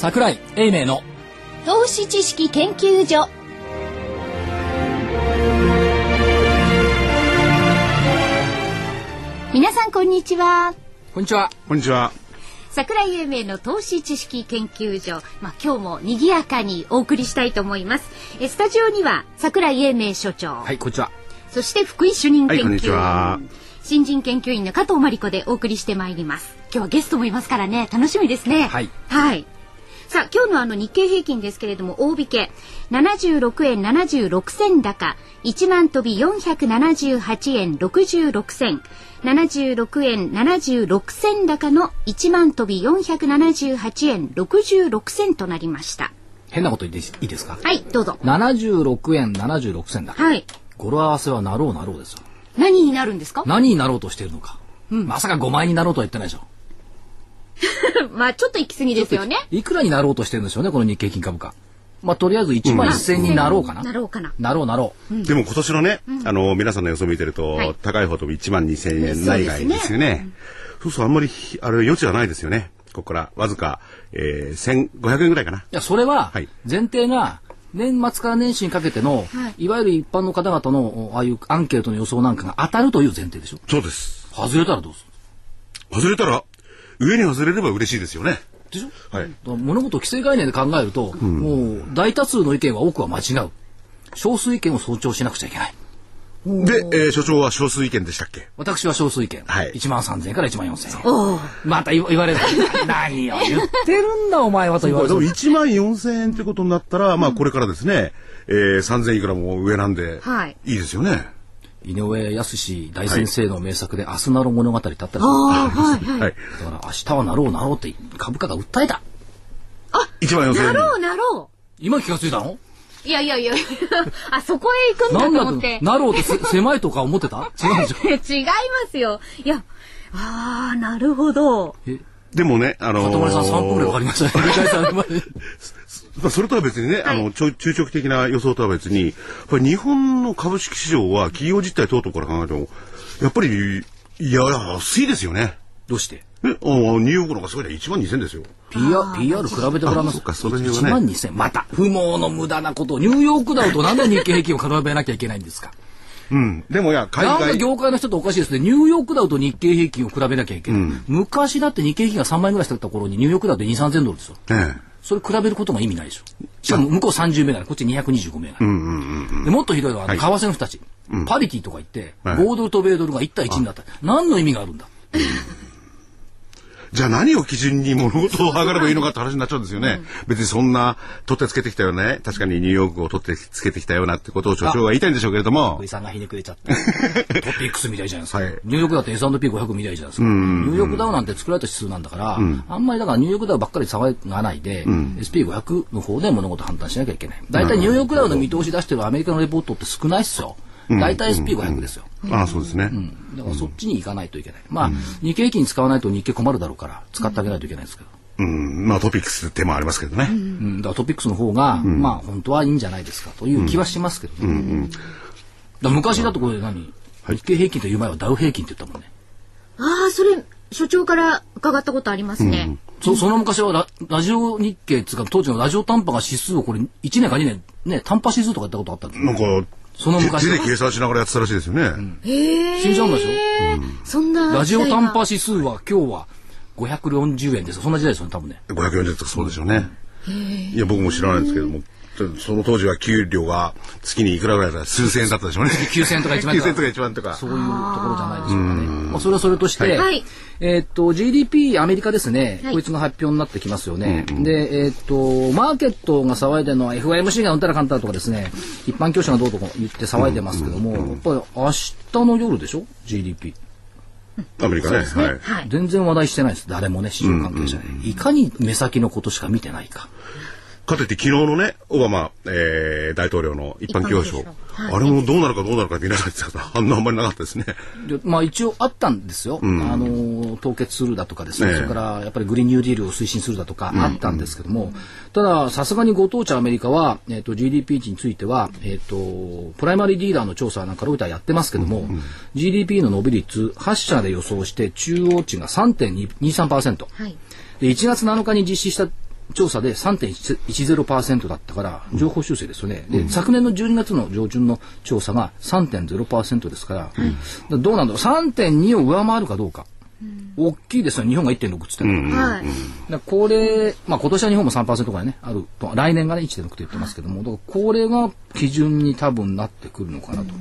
桜井英明の投資知識研究所。皆さんこんにちは。こんにちは。こんにちは。桜井英明の投資知識研究所、まあ、今日も賑やかにお送りしたいと思います。えスタジオには桜井英明所長、はいこんにちは。そして福井主任研究員、はいこんにちは。新人研究員の加藤真理子でお送りしてまいります。今日はゲストもいますからね。楽しみですね。はい。はいさあ今日のあの日経平均ですけれども大引け。76円76銭高。1万飛び478円66銭。76円76銭高の1万飛び478円66銭となりました。変なこと言っていいですか？はいどうぞ。76円76銭だ。はい。語呂合わせはなろうなろうですよ。何になるんですか？何になろうとしているのか、まさか5万円になろうとは言ってないでしょ まあちょっと行き過ぎですよね。いくらになろうとしてるんでしょうねこの日経平均株価。まあとりあえず1万1000になろうかな、なろうかな。なろうなろう、でも今年のね、あの、皆さんの予想見てると、はい。高い方とも1万2000円内外ですよね。そうそう、あんまりひ、あれ、余地はないですよね。ここから、わずか、えー、1500円ぐらいかな。いやそれははい。前提が年末から年始にかけての、はい。い、わゆる一般の方々のああいうアンケートの予想なんかが当たるという前提でしょ。そうです。外れたらどうする外れたら、上に外れれば嬉しいですよね。でしょ？はい。物事を既成概念で考えると、もう大多数の意見は多くは間違う。少数意見を尊重しなくちゃいけない。で、えー所長は少数意見でしたっけ？私は少数意見、はい。1万3000円から1万4000円。また言言われる。何を言ってるんだお前はと言われでもる1万4000円ってことになったら、まあこれからですね、えー、3000いくらも上なんで、はい。いいですよね。井上康大先生の名作で「明日なろう物語」ってあったでしょああはい。だから明日はなろうなろうって株価が訴えた。1万4000円。なろうなろ今気がついたの？ういやいやいや。あそこへ行くんだと思って。と？なろうってせ 狭いとか思ってた？違うんですよ。違いますよ。いやああなるほど。え？でもね、あのー、里丸さん3分ぐらいかかりましたねそれとは別にね、あの、ちょ中長期的な予想とは別に、やっぱり日本の株式市場は企業実態等々から考えても、やっぱり、いや、安いですよね。どうして？え、あニューヨークの方がすごいね、1万2000ですよ。PR, PR 比べてごらんなさい。あそっかその辺はね1万2000。また、不毛の無駄なことを、ニューヨークダウとなんで日経平均を比べなきゃいけないんですか？うん。でもいや、海なん業界の人っておかしいですね。ニューヨークダウと日経平均を比べなきゃいけない。昔だって日経平均が3万円ぐらいしてた頃にニューヨークダウって2、3000ドルですよ。えそれ比べることが意味ないでしょ。しかも向こう30銘柄、こっち225銘柄。でもっとひどいのは、為替の人たち。パリティとか言って、はい5ドルと米ドルが1対1になった。何の意味があるんだ？えじゃあ何を基準に物事を測ればいいのかって話になっちゃうんですよね。別にそんな、取ってつけてきたよね、確かにニューヨークを取ってつけてきたようなってことを所長が言いたいんでしょうけれどもさんがひねくれちゃって。トピックスみたいじゃないですか。はいニューヨークダウって S&P500 みたいじゃないですか。ニューヨークダウなんて作られた指数なんだから、あんまりだからニューヨークダウばっかり騒がないで、SP500 の方で物事判断しなきゃいけない。大体ニューヨークダウの見通し出してるアメリカのレポートって少ないっすよ。大体 SP500 ですよ。ああ、そうですね。だからそっちに行かないといけない。まあ、日経平均使わないと日経困るだろうから、使ってあげないといけないですけど。うん。まあトピックスって手もありますけどね。うん、だからトピックスの方が、まあ本当はいいんじゃないですかという気はしますけどね。だから昔だとこれ何、日経平均という前はダウ平均って言ったもんね。ああそれ所長から伺ったことありますね、そその昔はララジオ日経っていうか当時のラジオ短波が指数をこれ1年か2年ね短波指数とかやったことあったんですなんか、その昔手で計算しながらやってたらしいですよね。へえ死んじゃうんですよそんなラジオ短波時指数は今日は540円ですそんな時代ですよね多分ね。540とかそうでしょうね。いや、僕も知らないんですけども、その当時は給料が月にいくらぐらいだった数千円だったでしょうね。9000円とか1万円と9000円とかか1万円とか。そういうところじゃないでしょうかね。まあ、それはそれとして、はいえーっと、GDP、アメリカですね、はいこいつが発表になってきますよね。で、えーっと、マーケットが騒いでるのは FOMC がうんたらかんたらとかですね、一般教師がどうとか言って騒いでますけども、やっぱり明日の夜でしょ ?GDP。アメリカね。はい。はい全然話題してないです。誰もね、市場関係者で。いかに目先のことしか見てないか。かといって昨日のね、オバマ、えー、大統領の一般教書。一般教。書。あれもどうなるかどうなるか見なかったです反応あんまりなかったですね。でまあ一応あったんですよ、あの凍結するだとかですね、ええ。それからやっぱりグリーンニューディールを推進するだとかあったんですけども、たださすがにご当地アメリカは、えっと GDP 値については、えっとプライマリーディーラーの調査なんかロイターやってますけども、GDP の伸び率8社で予想して中央値が3.23%、はい。で1月7日に実施した調査で3.10%だったから情報修正ですよね、で昨年の12月の上旬の調査が3.0%ですから、うん、どうなんだろう。3.2を上回るかどうか。大きいですよ日本が1.6っつってる、うんはい、これ、まあ、今年は日本も3%ぐらいねあると来年がね1.6と言ってますけども、だからこれが基準に多分なってくるのかなと。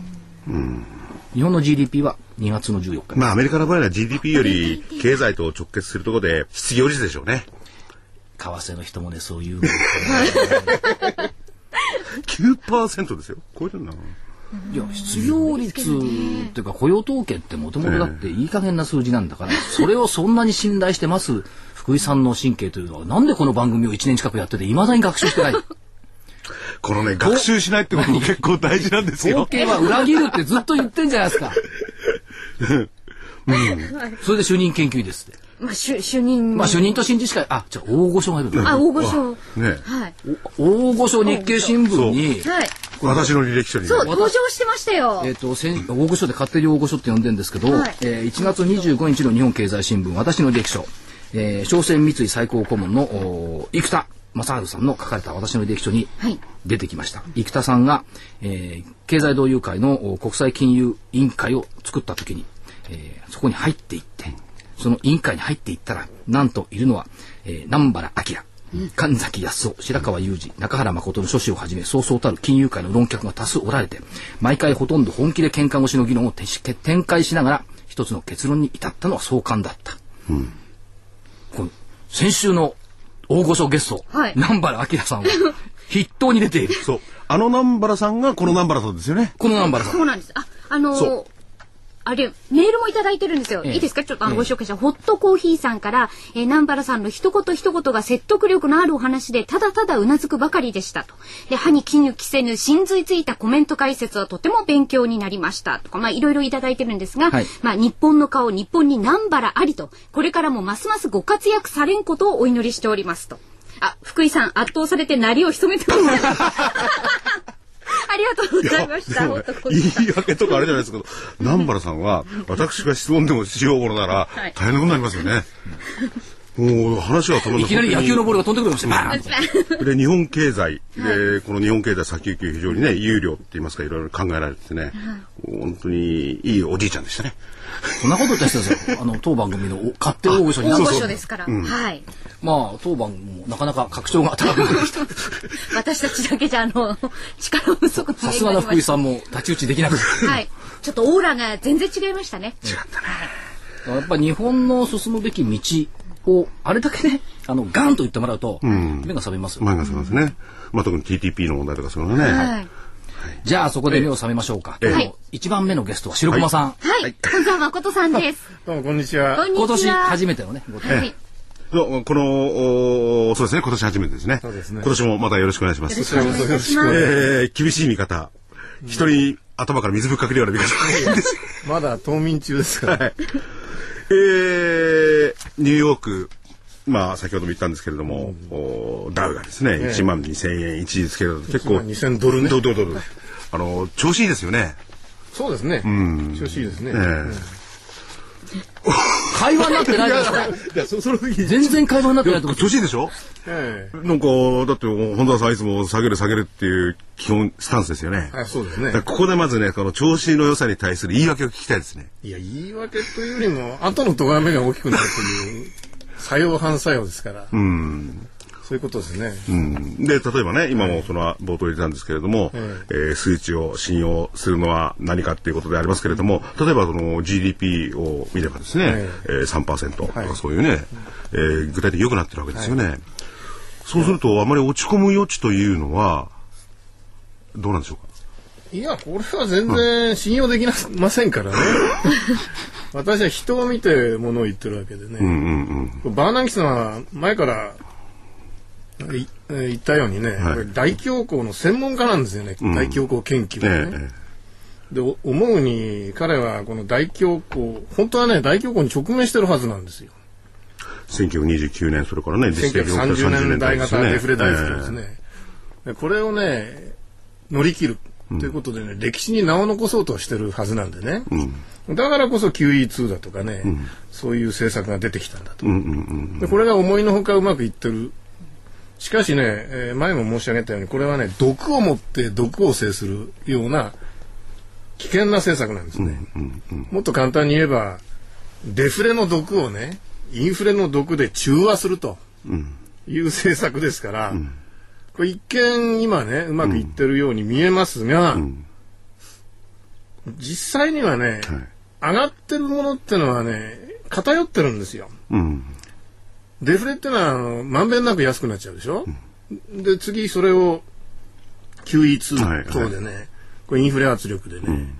うん。日本の GDP は2月の14日。まあアメリカの場合は GDP より経済と直結するところで失業率でしょうね。為替の人もね、そういう。9%ですよ。超えてるな。い。や、失業率ってい。うか雇用統計ってもともとだってい。い。加減な数字なんだから、それをそんなに信頼してます福井さんの神経とい。うのは、なんでこの番組を1年近くやってて、い。まだに学習してない。このね、学習しない。ってことも結構大事なんですよ。統計は裏切るってずっと言ってんじゃない。ですか。うん、それで主任研究員ですって。まあ、主主任。まあ、主任と新知しか、あ、じゃ大御所がいるあ、大御所。ね。はい。大御所日経新聞に、はい。私の履歴書に。そう、登場してましたよ。えっ、と、大御所で勝手に大御所って呼んでるんですけど、はい、えー、1月25日の日本経済新聞、私の履歴書、えー、商船三井最高顧問の生田正治さんの書かれた私の履歴書に出てきました。はい、生田さんが、えー、経済同友会の国際金融委員会を作った時に、えー、そこに入っていって、その委員会に入っていったら、なんといるのは、えー、南原明、神崎康夫、白川雄二、中原誠の書士をはじめ、そうそうたる金融界の論客が多数おられて、毎回ほとんど本気で喧嘩越しの議論を展開しながら、一つの結論に至ったのは相関だった。うん、この先週の大御所ゲスト、はい、南原明さんは 筆頭に出ている。そう。あの南原さんがこの南原さんですよね。この南原さん。そうなんです。あ、あのー、あれ、メールもいただいてるんですよ。ええ、いいですか？ちょっとあの、ご紹介した、ホットコーヒーさんから、えー、南原さんの一言一言が説得力のあるお話で、ただただうなずくばかりでしたと。で、歯に気に着せぬ、真髄ついたコメント解説はとても勉強になりました。とか、まあ、いろいろいただいてるんですが、はい、まあ、日本の顔、日本に南原ありと、これからもますますご活躍されんことをお祈りしておりますと。あ、福井さん、圧倒されて鳴りを潜めて。ありがとうございました。言い訳とかあれじゃないですけど、南原さんは、私が質問でもしようものなら、大変なことになりますよね。もう話が止まらいきなり野球のボールが飛んでくるましたで日本経済、でこの日本経済先行き非常にね有料って言いますかいろいろ考えられてね、本当にいいおじいちゃんでしたね。そんなこと言った人ですよ。あの当番組の勝手大御所に大御所ですから。はい。まあ当番もなかなか格調が高くなりました。私たちだけじゃあの 力不足さすがの福井さんも太刀打ちできなくて。はい。ちょっとオーラが全然違いましたね。違ったね。やっぱ日本の進むべき道をあれだけねあのガンと言ってもらうと、目が覚めますよ。目が覚めますね。まあ特に TTP の問題とかそういうのね。はいじゃあそこで目を覚めましょうか。はい。一番目のゲストは白駒さん。はい。本沢誠さんです。どうもこんにちは。今年初めてのね。はい。この、そうですね、今年初めてですね。そうですね。今年もまたよろしくお願いします。よろしくお願いします。えー、厳しい見方。一人頭から水ぶっかけるような見方。まだ冬眠中ですから。はい。えー、ニューヨーク、まあ、先ほども言ったんですけれども、うん、ダウがですね、え1万2000円一時つけると結構。2000ドルね。ドルドル。あの、調子いいですよね。そうですね。うん。調子いいですね。えー 会話になってないです か 全然会話になってないと思調子いいでしょええ。なんか、だって、本田さんいつも下げる下げるっていう基本スタンスですよね。はい、そうですね。ここでまずね、この調子の良さに対する言い訳を聞きたいですね。いや、言い訳というよりも、後の咎めが大きくなるという 作用反作用ですから。うん。そういうことですね。うん、で、例えばね、今もその冒頭言ったんですけれども、ええー、数値を信用するのは何かっていうことでありますけれども、例えばその GDP を見ればですね、ええー、3%とかそういうね、はい、えー、具体的に良くなってるわけですよね。はい、そうすると、あまり落ち込む余地というのは、どうなんでしょうか？いや、これは全然信用できませんからね。私は人を見てものを言ってるわけでね。うんうんうん、バーナンキさんは前から言ったようにね、はい、大恐慌の専門家なんですよね、うん、大恐慌研究ね。ええ、で思うに彼はこの大恐慌本当はね大恐慌に直面してるはずなんですよ。1929年それからね1930年代型デフレ大好きですね。えー、これをね乗り切る。ということでね、うん、歴史に名を残そうとしてるはずなんでね、うん、だからこそ QE2 だとかね、うん、そういう政策が出てきたんだと、うんうんうん、でこれが思いのほかうまくいってるしかしね、えー、前も申し上げたように、これはね、毒を持って毒を制するような危険な政策なんですね。もっと簡単に言えば、デフレの毒をね、インフレの毒で中和するという政策ですから、うん、これ一見今ね、うまくいってるように見えますが、うん、実際にはね、はい、上がってるものってのはね、偏ってるんですよ。うんデフレってのは、あの、まんべんなく安くなっちゃうでしょ、うん、で、次、それを、QE2 等でね、はいはい、これインフレ圧力でね、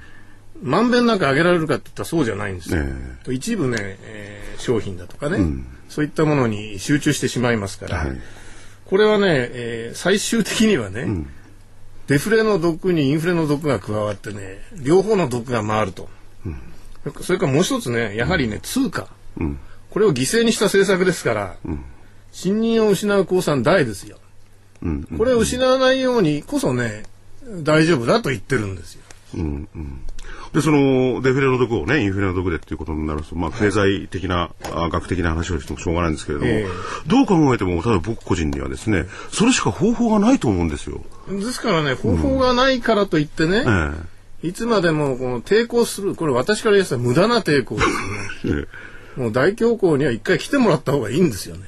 ま、んべんなく上げられるかって言ったらそうじゃないんですよ。一部ね、えー、商品だとかね、うん、そういったものに集中してしまいますから、はい、これはね、えー、最終的にはね、うん、デフレの毒にインフレの毒が加わってね、両方の毒が回ると。うん、それからもう一つね、やはりね、通貨。うんこれを犠牲にした政策ですから、うん、信任を失う公算大ですよ、うんうん、これを失わないようにこそね大丈夫だと言ってるんですよ。うんうん。で、その、デフレの毒をね、インフレの毒でっていうことになると、まあ、経済的な、はい、学的な話をしてもしょうがないんですけれども、えー、どう考えても、例えば僕個人にはですね、それしか方法がないと思うんですよ。ですからね、方法がないからといってね、うん。えー、いつまでもこの抵抗する、これ私から言ったら無駄な抵抗ですよね。もう大恐慌には一回来てもらった方がいいんですよね。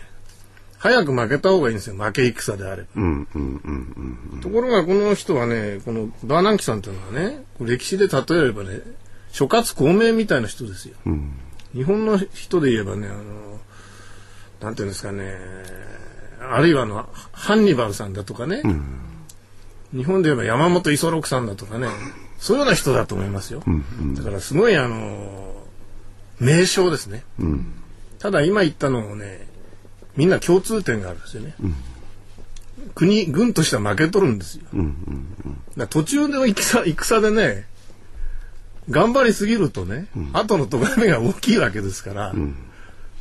早く負けた方がいいんですよ。負け戦であれば。ところがこの人はね、このバーナンキさんというのはね、歴史で例えればね、諸葛孔明みたいな人ですよ。うん、日本の人で言えばね、あの、なんていうんですかね、あるいはあの、ハンニバルさんだとかね、うん、日本で言えば山本五十六さんだとかね、そういうような人だと思いますよ。うんうん、だからすごいあの、名称ですね、うん、ただ今言ったのもねみんな共通点があるんですよね、うん、国軍としては負けとるんですよ、うんうんうん、途中の戦戦でね頑張りすぎるとね、うん、後の咎めが大きいわけですから、うん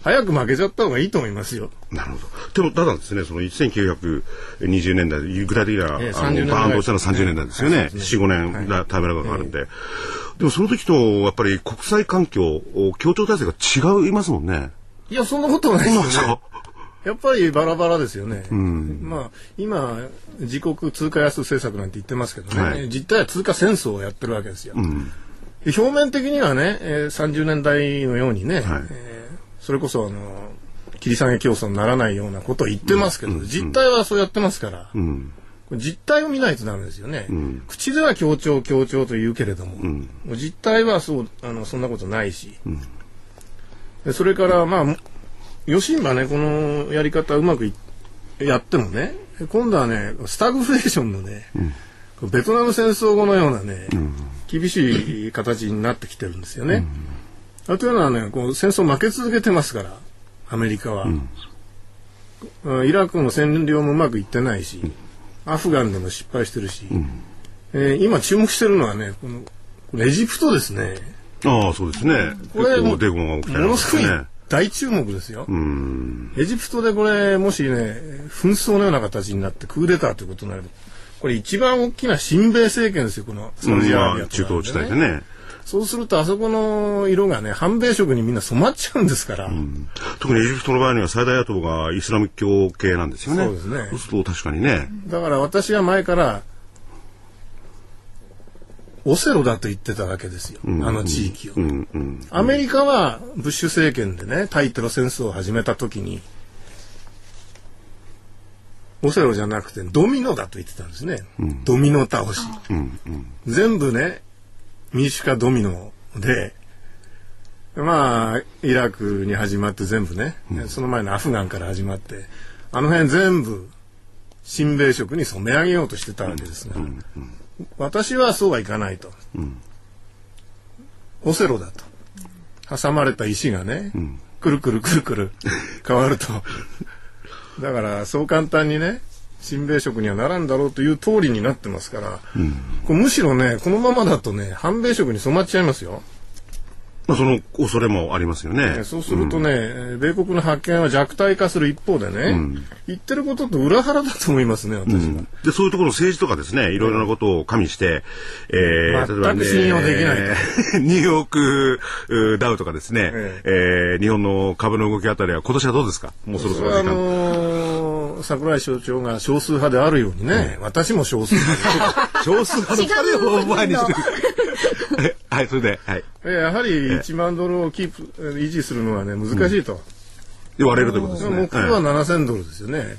早く負けちゃった方がいいと思いますよ。なるほど。でも、ただですね、その1920年代、具体的な、えー、あの、バーンドしたのは30年代ですよね。はい、4、5年、はい、タイムラグがかかるんで。えー、でも、その時と、やっぱり国際環境、協調体制が違いますもんね。いや、そんなことないですよ、やっぱりバラバラですよね。うん、まあ、今、自国通貨安政策なんて言ってますけどね、はい、実態は通貨戦争をやってるわけですよ。うん、表面的にはね、えー、30年代のようにね、はいえーそれこそあの切り下げ競争にならないようなことを言ってますけど、うん、実態はそうやってますから、うん、実態を見ないとダメですよね、うん、口では強調強調と言うけれども、実態はそうあのそんなことないし、それからまあ吉今ねこのやり方うまくやってもね今度はねスタグフレーションのね、ベトナム戦争後のようなね、厳しい形になってきてるんですよね。あというのはねこう戦争負け続けてますからアメリカは、うん、イラクの占領もうまくいってないし、アフガンでも失敗してるし、うん、えー、今注目してるのはねこのこれエジプトですね。ああそうですね。これもものすごい大注目ですよ。エジプトでこれもしね紛争のような形になってクーデターということになればこれ一番大きな親米政権ですよこのサウジアラビア、ね、中東地帯でねそうするとあそこの色がね反米色にみんな染まっちゃうんですから、うん、特にエジプトの場合には最大野党がイスラム教系なんですよね。そうですね。そうすると確かにね。だから私は前からオセロだと言ってたわけですよ、うん、あの地域を、うん。うん、アメリカはブッシュ政権でね対テロ戦争を始めた時にオセロじゃなくてドミノだと言ってたんですね、ドミノ倒し、全部ね民主化ドミノで、まあ、イラクに始まって全部ね、うん、その前のアフガンから始まって、あの辺全部、親米色に染め上げようとしてたわけですが、うんうん、私はそうはいかないと。オセロだと。挟まれた石がね、くるくるくるくる変わると。だから、そう簡単にね、親米色にはならんだろうという通りになってますから、うん、これむしろねこのままだとね反米色に染まっちゃいますよ。まあ、その恐れもありますよね。そうするとね、うん、米国の発見は弱体化する一方でね、うん、言ってることと裏腹だと思いますね、私は、うん、で、そういうところの政治とかですね、いろいろなことを加味して、えー、全く信用できない、えー、ニューヨークダウとかですね、えー、えー、日本の株の動きあたりは今年はどうですか？もうそろそろ時間。あのー桜井所長が少数派であるようにね、私も少数派 少数派の二人を前にしてる。はい、それで、はい。で。やはり1万ドルをキープ、維持するのはね、難しいと。言われるということですね。目標は7000ドルですよね。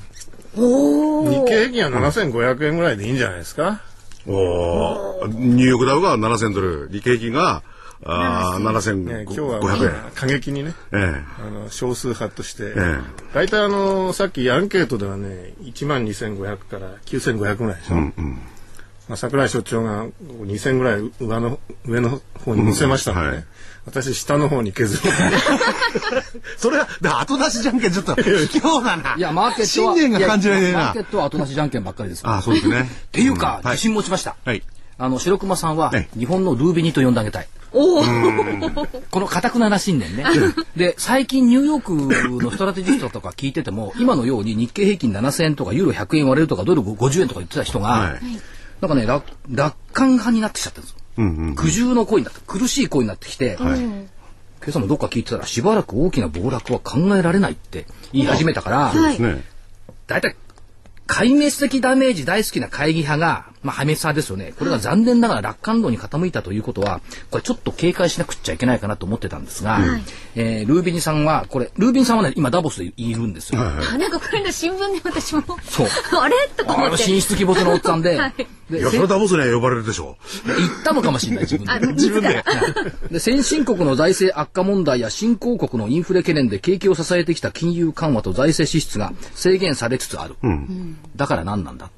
日経平均は7500円ぐらいでいいんじゃないですか。おニューヨークダウが7000ドル、日経平均があ7500ね、今日は、まあ、過激にね、ええ、あの少数派として、え、大体あのさっきアンケートではね1万2500から9500ぐらいでしょ。うんうん。まあ、桜井所長が2000ぐらい上の上の方に載せましたので、ね、うんはい、私下の方に削る。それは後出しじゃんけんちょっと今日だな。いやマーケット信念が感じられないな。マーケットは後出しじゃんけんばっかりです。あそうですね。っていうか、うん、自信持ちました、はい、あの白熊さんは日本のルービニと呼んであげたいおこのかたくなな信念ね。で、最近ニューヨークのストラテジストとか聞いてても、今のように日経平均7000円とかユーロ100円割れるとかドル50円とか言ってた人が、はい、なんかね楽、楽観派になってきちゃってるんですよ。うんうん、苦渋の声になって、苦しい声になってきて、はい、今朝もどっか聞いてたら、しばらく大きな暴落は考えられないって言い始めたから、はい、だいたい壊滅的ダメージ大好きな会議派が、まあ、破滅派ですよね。これが残念ながら楽観度に傾いたということは、これちょっと警戒しなくちゃいけないかなと思ってたんですが、はい、えー、ルービニさんは、これ、ルービニさんはね、今ダボスでいるんですよ。はいはい、なんかこれの新聞で私も、そう。あれ？とか思って。進出鬼没のおっさんで、はいいや、それダボスには呼ばれるでしょう。行ったのかもしれない、自分で。自分で。で、先進国の財政悪化問題や新興国のインフレ懸念で景気を支えてきた金融緩和と財政支出が制限されつつある。うん、だから何なんだ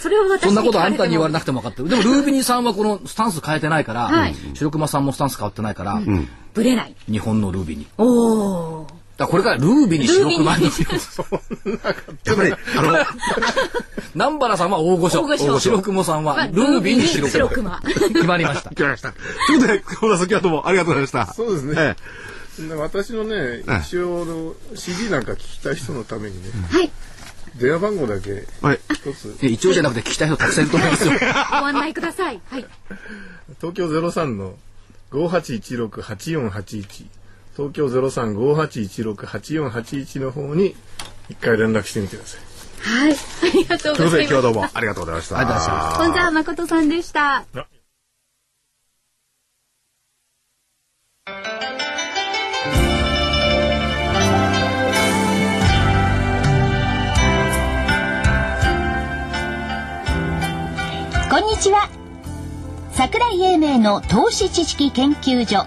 それを私そんなことあんたに言われなくても分かってる。でもルービニーさんはこのスタンス変えてないから、はい、白熊さんもスタンス変わってないから、うん、ぶれない。日本のルービニー。おお。だこれからルービに白熊に。やっぱり、あの、南原さんは大御所。大御所。白熊さんはルービに白熊。決まりました。決まりました。ということで、小田先はどうもありがとうございました。そうですね。私のね、一応の CD なんか聞きたい人のためにね。はい。電話番号だけ一つ。一応じゃなくて聞きたい人たくさんいると思いますよ。ご案内ください。はい。東京ゼロ三の五八一六八四八一。東京ゼロ三五八一六八四八一の方に一回連絡してみてください。はい、ありがとうございます。今日はどうもありがとうございました。ありがとうございました。本沢誠さんでした。こんにちは。桜井英明の投資知識研究所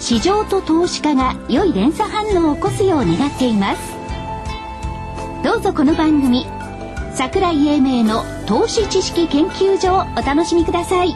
市場と投資家が良い連鎖反応を起こすよう願っています。どうぞこの番組桜井英明の投資知識研究所をお楽しみください。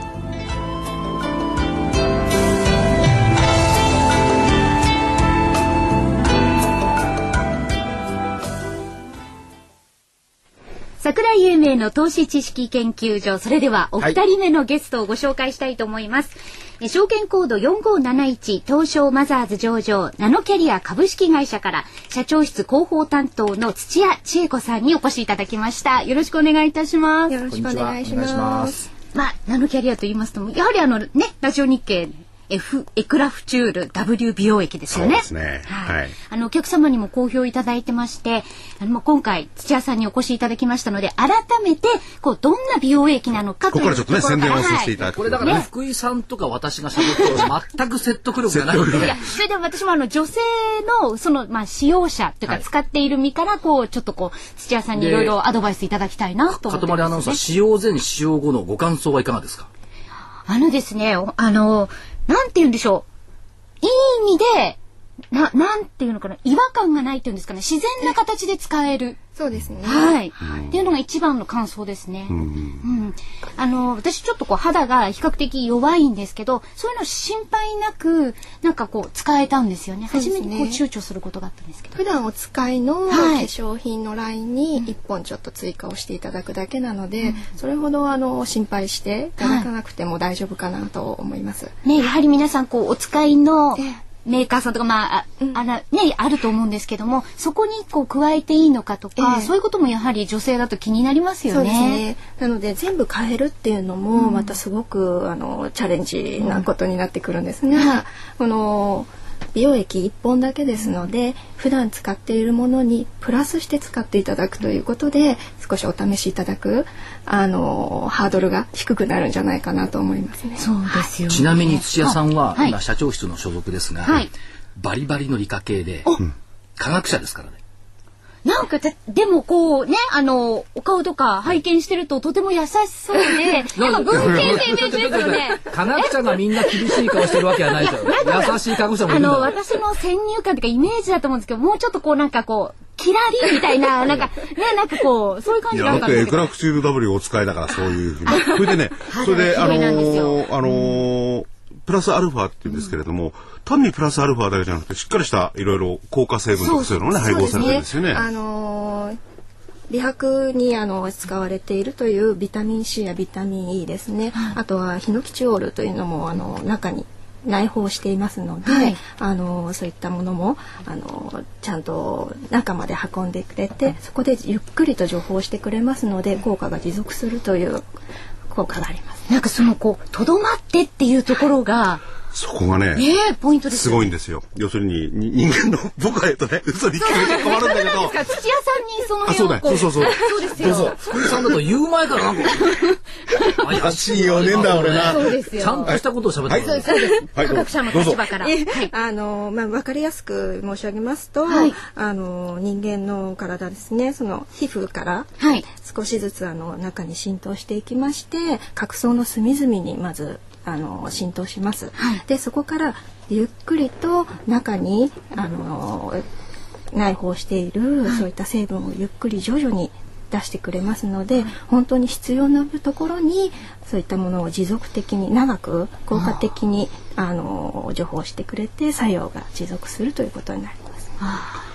桜井英明の投資知識研究所それではお二人目のゲストをご紹介したいと思います、はい証券コード4571東証マザーズ上場ナノキャリア株式会社から社長室広報担当の土屋千恵子さんにお越しいただきました。よろしくお願いいたします。よろしくお願いします。まあナノキャリアと言いますとやはりあのねラジオ日経 F エクラフチュール W 美容液ですよね。そうですね。はい。はい。あのお客様にも好評いただいてまして、あのまあ今回土屋さんにお越しいただきましたので、改めてこうどんな美容液なのかというここからちょっとね宣伝をさせはいていただくこれだから、ね、福井さんとか私が喋っても全く説得力がない いや、それでも私もあの女性のそのまあ使用者というかはい使っている身からこうちょっとこう土屋さんにいろいろアドバイスいただきたいなと思ってかとまりアナウンサー、使用前、使用後のご感想はいかがですか？あのですね、おあの、なんて言うんでしょう。いい意味で、な、なんていうのかな、違和感がないっていうんですかね、自然な形で使える。そうですね。はい。っていうのが一番の感想ですね。うん。あの、私ちょっとこう肌が比較的弱いんですけど、そういうの心配なく、なんかこう使えたんですよね。ね初めにこう躊躇することがあったんですけど。普段お使いの化はい粧品のラインに1本ちょっと追加をしていただくだけなので、それほどあの心配していただかなくても大丈夫かなと思います。ね、やはり皆さんこうお使いのええメーカーさんとかまあ、ああらねあると思うんですけども、そこにこう加えていいのかとか、ええそういうこともやはり女性だと気になりますよね。ね。なので全部変えるっていうのもまたすごく、あのチャレンジなことになってくるんですが、この美容液1本だけですので普段使っているものにプラスして使っていただくということで少しお試しいただくあのハードルが低くなるんじゃないかなと思いますね。そうですよね。ちなみに土屋さんは、はい今社長室の所属ですが、はいバリバリの理科系で、科学者ですからね。なんかででもこうねあのお顔とか拝見してるととても優しそうで、なんか文系生命ですよね。科学者がみんな厳しい顔してるわけはないですよ。優しい科学者もいあのるんだから。私の先入観というかイメージだと思うんですけど、もうちょっとこうなんかこうキラリみたいななんか ねなんかこうそういう感いや、じだってエクったんですけど。ラフチュール W をお使いだからそういうふうに。それでね、それで、あの肌が綺麗なんですよー、あのー、プラスアルファって言うんですけれども、単にプラスアルファだけじゃなくて、しっかりしたいろいろ効果成分とかそういうのもね、配合されてるんですよね。あのー美白にあの使われているというビタミン C やビタミン E ですね、あとはヒノキチオールというのもあの中に内包していますので、はい。あのそういったものもあのちゃんと中まで運んでくれてそこでゆっくりと除胞してくれますので効果が持続するという効果があります。なんかそのこうとどまってっていうところがそこがね、ねえポイントですすよごいんですよ。要するに、に人間の、僕が言うとね、嘘に聞こえて困るんだけど、土屋さんにそのあ、そうだよ。辺をこそうそうそう。そうですよ。福井さんだと言う前からなんか、怪しいよねんだ俺なそうですよ。ちゃんとしたことを喋ってる。そうです。はい科学者の立場から。はい。あのまあわかりやすく申し上げますと、はいあの人間の体ですね、その皮膚からはい。少しずつあの中に浸透していきまして角層の隅々にまずあの浸透します。はい。でそこからゆっくりと中にあの内包している、そういった成分をゆっくり徐々に出してくれますので、本当に必要なところにそういったものを持続的に長く効果的にあの除胞してくれて作用が持続するということになります。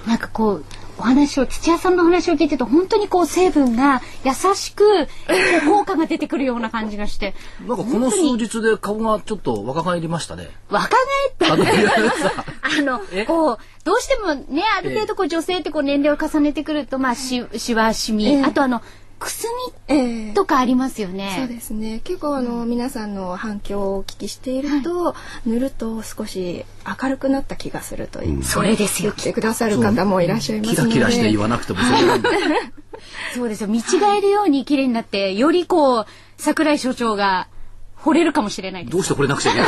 なんかこうお話を土屋さんのお話を聞いてると本当にこう成分が優しく 効果が出てくるような感じがして。なんかこの数日で顔がちょっと若返りましたね。若返った？あのこうどうしてもねある程度こう女性ってこう年齢を重ねてくるとまあししわしみ、ええ。あとあのくすえみとかありますよね。そうですね。結構あの、皆さんの反響をお聞きしていると、塗ると少し明るくなった気がすると言って、それですよ言ってくださる方もいらっしゃいますので。キラキラして言わなくてもそれなんだ。そうですよ。見違えるように綺麗になって、よりこう、桜井所長が惚れるかもしれないです。どうしてこれなくちゃいけ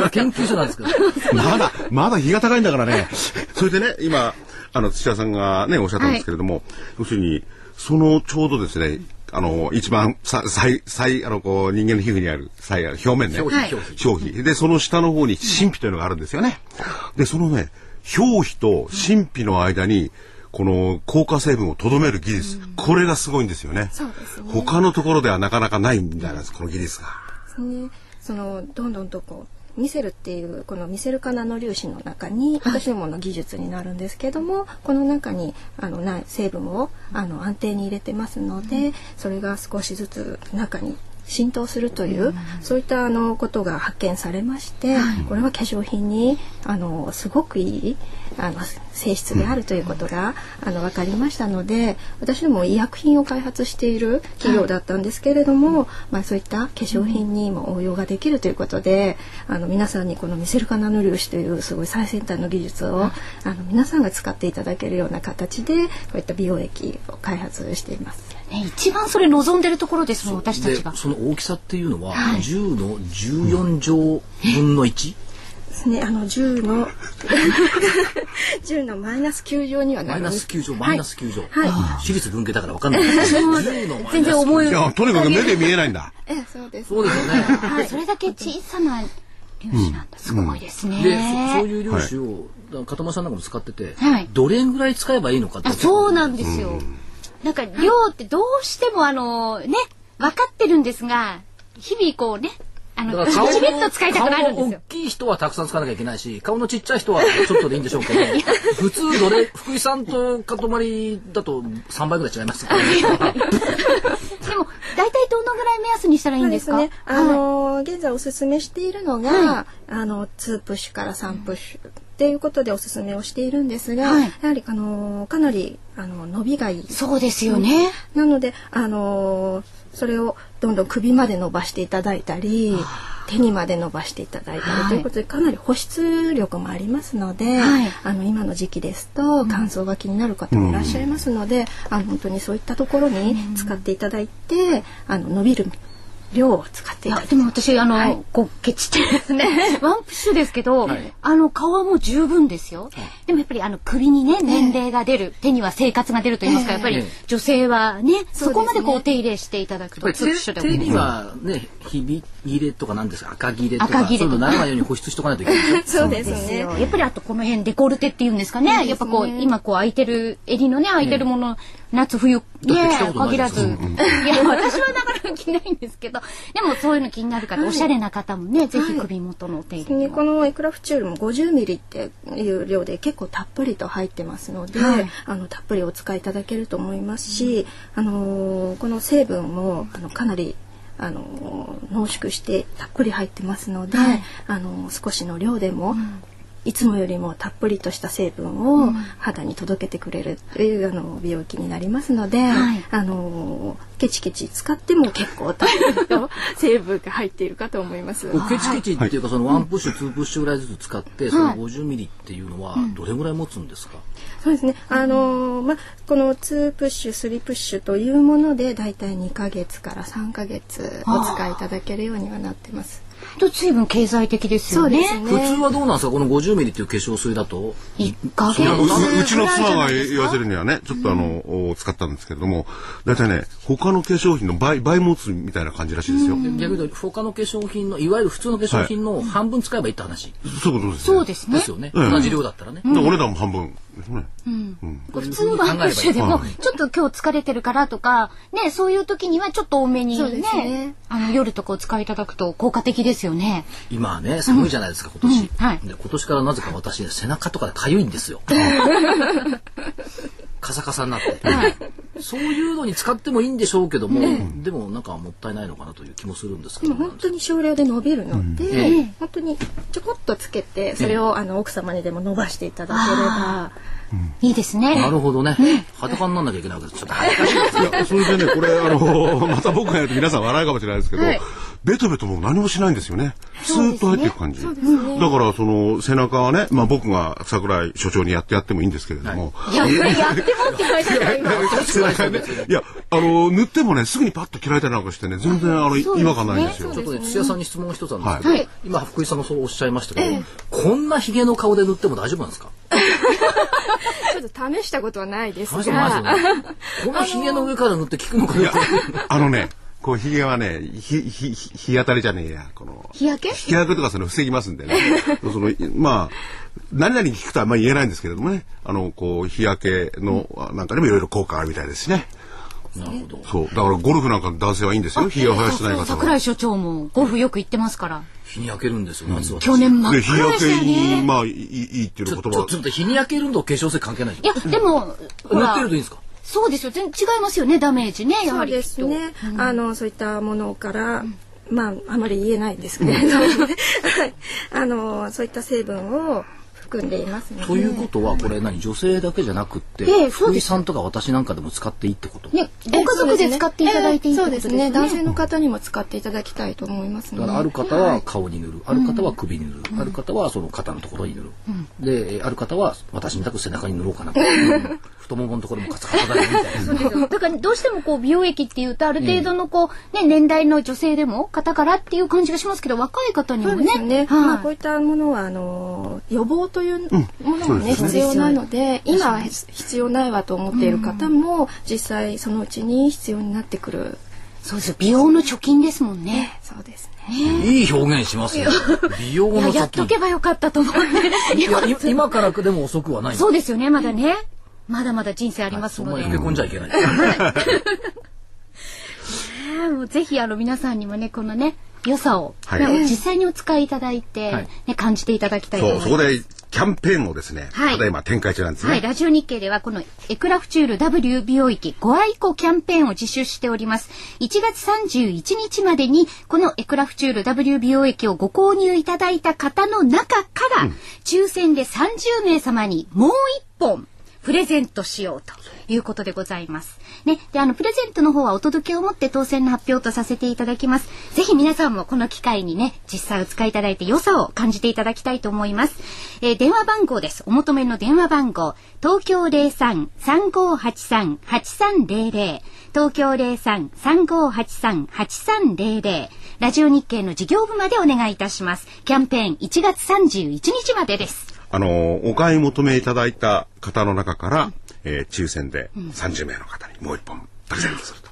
ない 研究所なんですけど。まだ、まだ日が高いんだからね。それでね、今、あの、土屋さんがね、おっしゃったんですけれども、要するに、そのちょうどですね、あの、一番、さ、最、最、あの、こう、人間の皮膚にある、最、表面ね。表皮。で、その下の方に真皮というのがあるんですよね。で、そのね、表皮と真皮の間に、この効果成分をとどめる技術、これがすごいんですよね。そうですね他のところではなかなかないんじゃないですか、この技術が。ですね。そのどんどんとこうミセルっていうこのミセル化ナノ粒子の中に私どもの技術になるんですけども、この中にあのな成分をあの安定に入れてますので、それが少しずつ中に浸透するという、そういったあのことが発見されまして、これは化粧品にあのすごくいいあの性質であるということが、あの分かりましたので私ども医薬品を開発している企業だったんですけれども、まあ、そういった化粧品にも応用ができるということであの皆さんにこのミセルカナノ粒子というすごい最先端の技術を、あの皆さんが使っていただけるような形でこういった美容液を開発しています。ね、一番それ望んでるところですもん私たちが。その大きさっていうのは、はい、10の14乗分の 1? ですね。あの10の 10のマイナス9乗にはなる。マイナス9乗、マイナス9乗。はい。私立文系だからわかんない。全然思い。いやとにかく目で見えないんだ。え、そうです。そうですよね。はい。それだけ小さな粒子なんだ。すごいですね。で、そういう粒子を片間さんなんかも使ってて、どれぐらい使えばいいのかって。そうなんですよ。なんか量ってどうしてもあのね分かってるんですが日々こうねあの、チベット使いたくなるんですよ。大きい人はたくさん使わなきゃいけないし、顔のちっちゃい人はちょっと でいいんでしょうけど、普通どれ、福井さんとかとまりだと3倍ぐらい違います、ね、でも、大体どのぐらい目安にしたらいいんですか？ね。あのー、現在おすすめしているのが、はい、あの、2プッシュから3プッシュ。っていうことでおすすめをしているんですが、はい、やはりあのかなりあの伸びがいい。そうですよね。なのであのそれをどんどん首まで伸ばしていただいたり手にまで伸ばしていただいたり、はい、ということでかなり保湿力もありますので、はい、あの今の時期ですと乾燥が気になる方もいらっしゃいますので、うん、あの本当にそういったところに使っていただいて、あの伸びる量を使っていでも私あの、はい、こうケチってですね ワンプッシュですけど、はい、あの皮も十分ですよ、でもやっぱりあの首にね年齢が出る、手には生活が出ると言いますか、やっぱり女性はね、そこまでこう手入れしていただくと手にはねひび入れとかなんですか？赤切れとか。そういうのならないように保湿しとかないといけない。そうですね。やっぱりあとこの辺デコルテっていうんですかね。やっぱこう今こう開いてる襟のね開いてるもの、夏冬ね限らず、いや私はなかなか着ないんですけどでもそういうの気になる方、おしゃれな方もねぜひ首元のお手入れこのエクラフチュールも50ミリっていう量で結構たっぷりと入ってますので、あのたっぷりお使いいただけると思いますし、あのこの成分もあのかなりあの濃縮してたっぷり入ってますので、はい、あの少しの量でも、いつもよりもたっぷりとした成分を肌に届けてくれるという、あの美容器になりますので、はい、あのケチケチ使っても結構たっぷりと成分が入っているかと思います。ケチケチっていうかそのワンプッシュ、ツープッシュぐらいずつ使ってその50ミリっていうのはどれぐらい持つんですか？そうですね。あのまあこの2プッシュ、3プッシュというものでだいたい2ヶ月から3ヶ月お使いいただけるようにはなってます。と随分経済的ですよね。普通はどうなんですか？この50ミリっていう化粧水だと？一ヶ月うちの妻が言わせるにはね、ちょっとあの、使ったんですけれども、大体ね、他の化粧品の倍、倍持つみたいな感じらしいですよ。逆に他の化粧品の、いわゆる普通の化粧品の半分使えばいいって話。そういうことですそうですね。ですよね。同じ量だったらね。お値段も半分。うん、普通はプッシュでもちょっと今日疲れてるからとかねそういう時にはちょっと多めにね、ね、あの夜とかお使いいただくと効果的ですよね。今はね寒いじゃないですか、今年、はい、で今年からなぜか私、ね、背中とかで痒いんですよ カサカサになって、はい、そういうのに使ってもいいんでしょうけども、でもなんかもったいないのかなという気もするんですけど。本当に少量で伸びるので、うん、本当にちょこっとつけてそれをあの奥様にでも伸ばしていただければ。いいですね。なるほどね。裸にならなきゃいけないわけです。ちょっと恥ずかしいです。それでね、これ、あの、また僕がやると皆さん笑いかもしれないですけど、ベトベトも何もしないんですよね。スーッと入っていく感じ。だからその背中はね、まあ僕が桜井所長にやってやってもいいんですけれども。やってもって言われたらいや、あの塗ってもねすぐにパッと切られたりなんかしてね全然あの違和感ないんですよ。ちょっとね土屋さんに質問一つあるんですけど、今福井さんもそうおっしゃいましたけど、こんなヒゲの顔で塗っても大丈夫なんですか？ちょっと試したことはないですが。このヒゲの上から塗って効くのかなあのね。こう、髭はね、日、日、日当たりじゃねえや、この。日焼け？日焼けとかその防ぎますんでね。その、まあ、何々聞くとはあんまり言えないんですけれどもね。あの、こう、日焼けの、なんかでもいろいろ効果あるみたいですね。なるほど。そう。だからゴルフなんか男性はいいんですよ。日を生やしてない方は。桜井所長もゴルフよく行ってますから。日に焼けるんですよ、夏は。去年真っ日焼けに、まあ、いいっていう言葉。ちょっと日に焼けるの化粧水関係ないいや、でも、塗ってるといいんですか？そうですよ。全然違いますよね、ダメージね、やはり。そうですね。うん、あの、そういったものから、うん、まあ、あまり言えないんですけれど あの、そういった成分を含んでいますので。ということはこれ何女性だけじゃなくってええ福井さんとか私なんかでも使っていいってこと？ね、ご家族で使っていただいていいってそうですすことでね。ね男性の方にも使っていただきたいと思いますので。だからある方は顔に塗る、ある方は首に塗る、ある方はその肩のところに塗る、でえーある方は私みたく背中に塗ろうかな、う ん太もものところもカツカツだよみたいな。そうですよだからどうしてもこう美容液っていうとある程度のこう、ね、年代の女性でも方からっていう感じがしますけど若い方にもねそうですね。はいまあこういったものはあの予防というものがね、必要なので、今は必要ないわと思っている方も実際そのうちに必要になってくる。そうですよ美容の貯金ですもんね。そうですね。いい表現しますね。美容の先やっとけばよかったと思って。いやい今からでも遅くはないそうですよねまだねまだまだ人生ありますそんなので。に老け込んじゃいけない。ねもうぜひあの皆さんにもねこのね良さを、はいね実際にお使いいただいて、はいね、感じていただきたいと思そ、いうます。そこでキャンペーンをですね、はいただいま展開中なんですね。はい、ラジオ日経ではこのエクラフチュール W 美容液5愛以キャンペーンを実施しております。1月31日までにこのエクラフチュール W 美容液をご購入いただいた方の中から、抽選で30名様にもう1本プレゼントしようということでございます。ね。で、あの、プレゼントの方はお届けをもって当選の発表とさせていただきます。ぜひ皆さんもこの機会にね、実際お使いいただいて良さを感じていただきたいと思います。えー電話番号です。お求めの電話番号。東京03-3583-8300。東京03-3583-8300。ラジオ日経の事業部までお願いいたします。キャンペーン1月31日までです。あの、お買い求めいただいた方の中から、えー抽選で30名の方にもう一本プレゼントすると。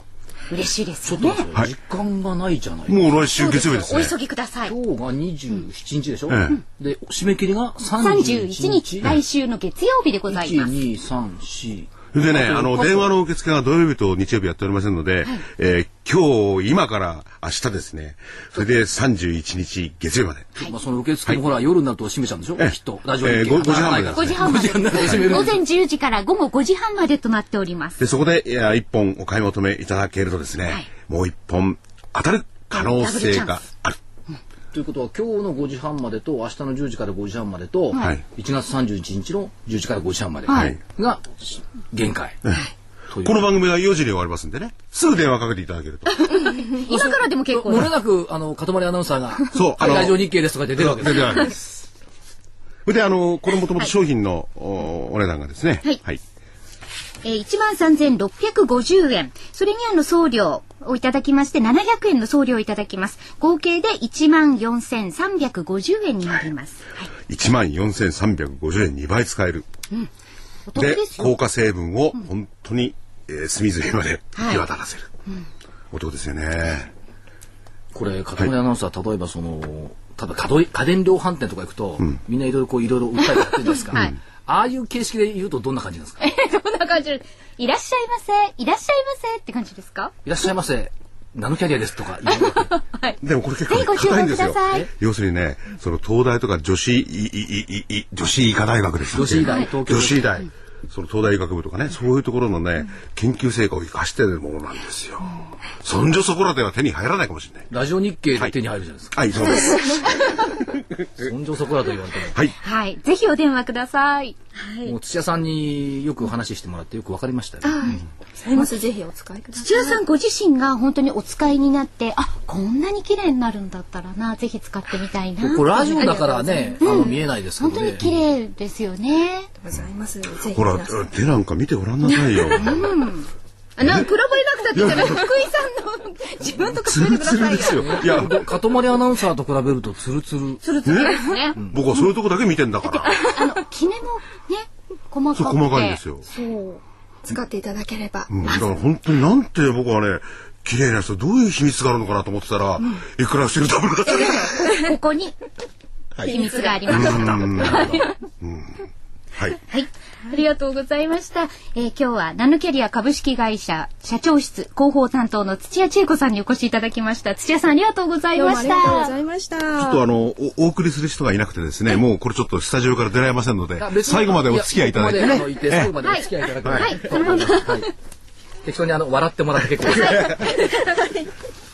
嬉しいですよね。はい時間がないじゃない。もう来週月曜日ですね。お急ぎください。今日が27日でしょ、えで、締め切りが31 31日、日。来週の月曜日でござい1、ます。2、3、4。でね、あの、電話の受付が土曜日と日曜日やっておりませんので、えー今日、今から明日ですね、それで31日月曜日まで。まあ、その受付もほら、夜になると閉めちゃうんでしょ、ええきっと。ラジオ日経ええご5時半まで働かない5時半まで。5時半になると閉める午前10時から午後5時半までとなっております。で、そこで、いや、一本お買い求めいただけるとですね、もう一本当たる可能性がある。ということは、今日の5時半までと、明日の10時から5時半までと、はい1月31日の10時から5時半まではいが限界。というこの番組は4時に終わりますんでね、すぐ電話かけていただけると。今からでも結構漏れなく、あの、かとまりアナウンサーが、そうはい、あのラジオ日経ですとか言って出るわけです出てるわけです。で、あの、これもともと商品の、おお値段がですね、はいはい。えー、13,650円。それにあの送料をいただきまして、700円の送料をいただきます。合計で14,350円になります。はい。1万4350円2倍使える。お得でですよ。効果成分を本当に、えー隅々まで行き渡らせる。お得ですよね。これ、かとまりアナウンサー、例えばその、例えば家電家電量販店とか行くと、みんないろいろこう、いろいろ訴えてやってるじゃないですか。はいああいう形式で言うとどんな感じなんですか？いどんな感じ？でいらっしゃいませ、いらっしゃいませって感じですか？らっしゃいませ、ナノキャリアですとか言うわけ。でもこれ結構硬いんですよ。要するにね、その東大とか女子いいいいい女子医科大学ですよ。ね女子医大東京女子医大。その東大医学部とかね、そういうところのね、研究成果を生かしてるものなんですよ。そんじょそこらでは手に入らないかもしれない。ラジオ日経で手に入るじゃないですか。はい、そうです。そんじょそこらと言われても。はい。はい。ぜひお電話ください。もう土屋さんによくお話ししてもらってよくわかりましたよ、まずぜひお使いください。土屋さんご自身が本当にお使いになって、あ、こんなに綺麗になるんだったらな、ぜひ使ってみたいな。これラジオだからね、あの見えないですけどね。本当に綺麗ですよね。ございます。ほら、手なんか見てごらんなさいよ。あなんか比べなくたって福井さんの自分と比べてくださいよ。ですよ。いや、かとまりアナウンサーと比べるとツルツル。つるつるですね。僕はそういうとこだけ見てんだから。あの、キメもね、細かくて。そう細かいんですよそう。使っていただければ。うん、だから本当になんて僕はね、綺麗な人どういう秘密があるのかなと思ってたら、いくらしてるダブルだった。ここに秘密があります。はい。はい。ありがとうございました。えー今日はナノキャリア株式会社社長室広報担当の土屋千恵子さんにお越しいただきました。土屋さんありがとうございましたもありがとうご。ざいました。ちょっとあのお、お送りする人がいなくてですね、もうこれちょっとスタジオから出られませんので最後までお付き合いいただいてね最後までお付き合いいただくはいはい適当にあの笑ってもらって結構です。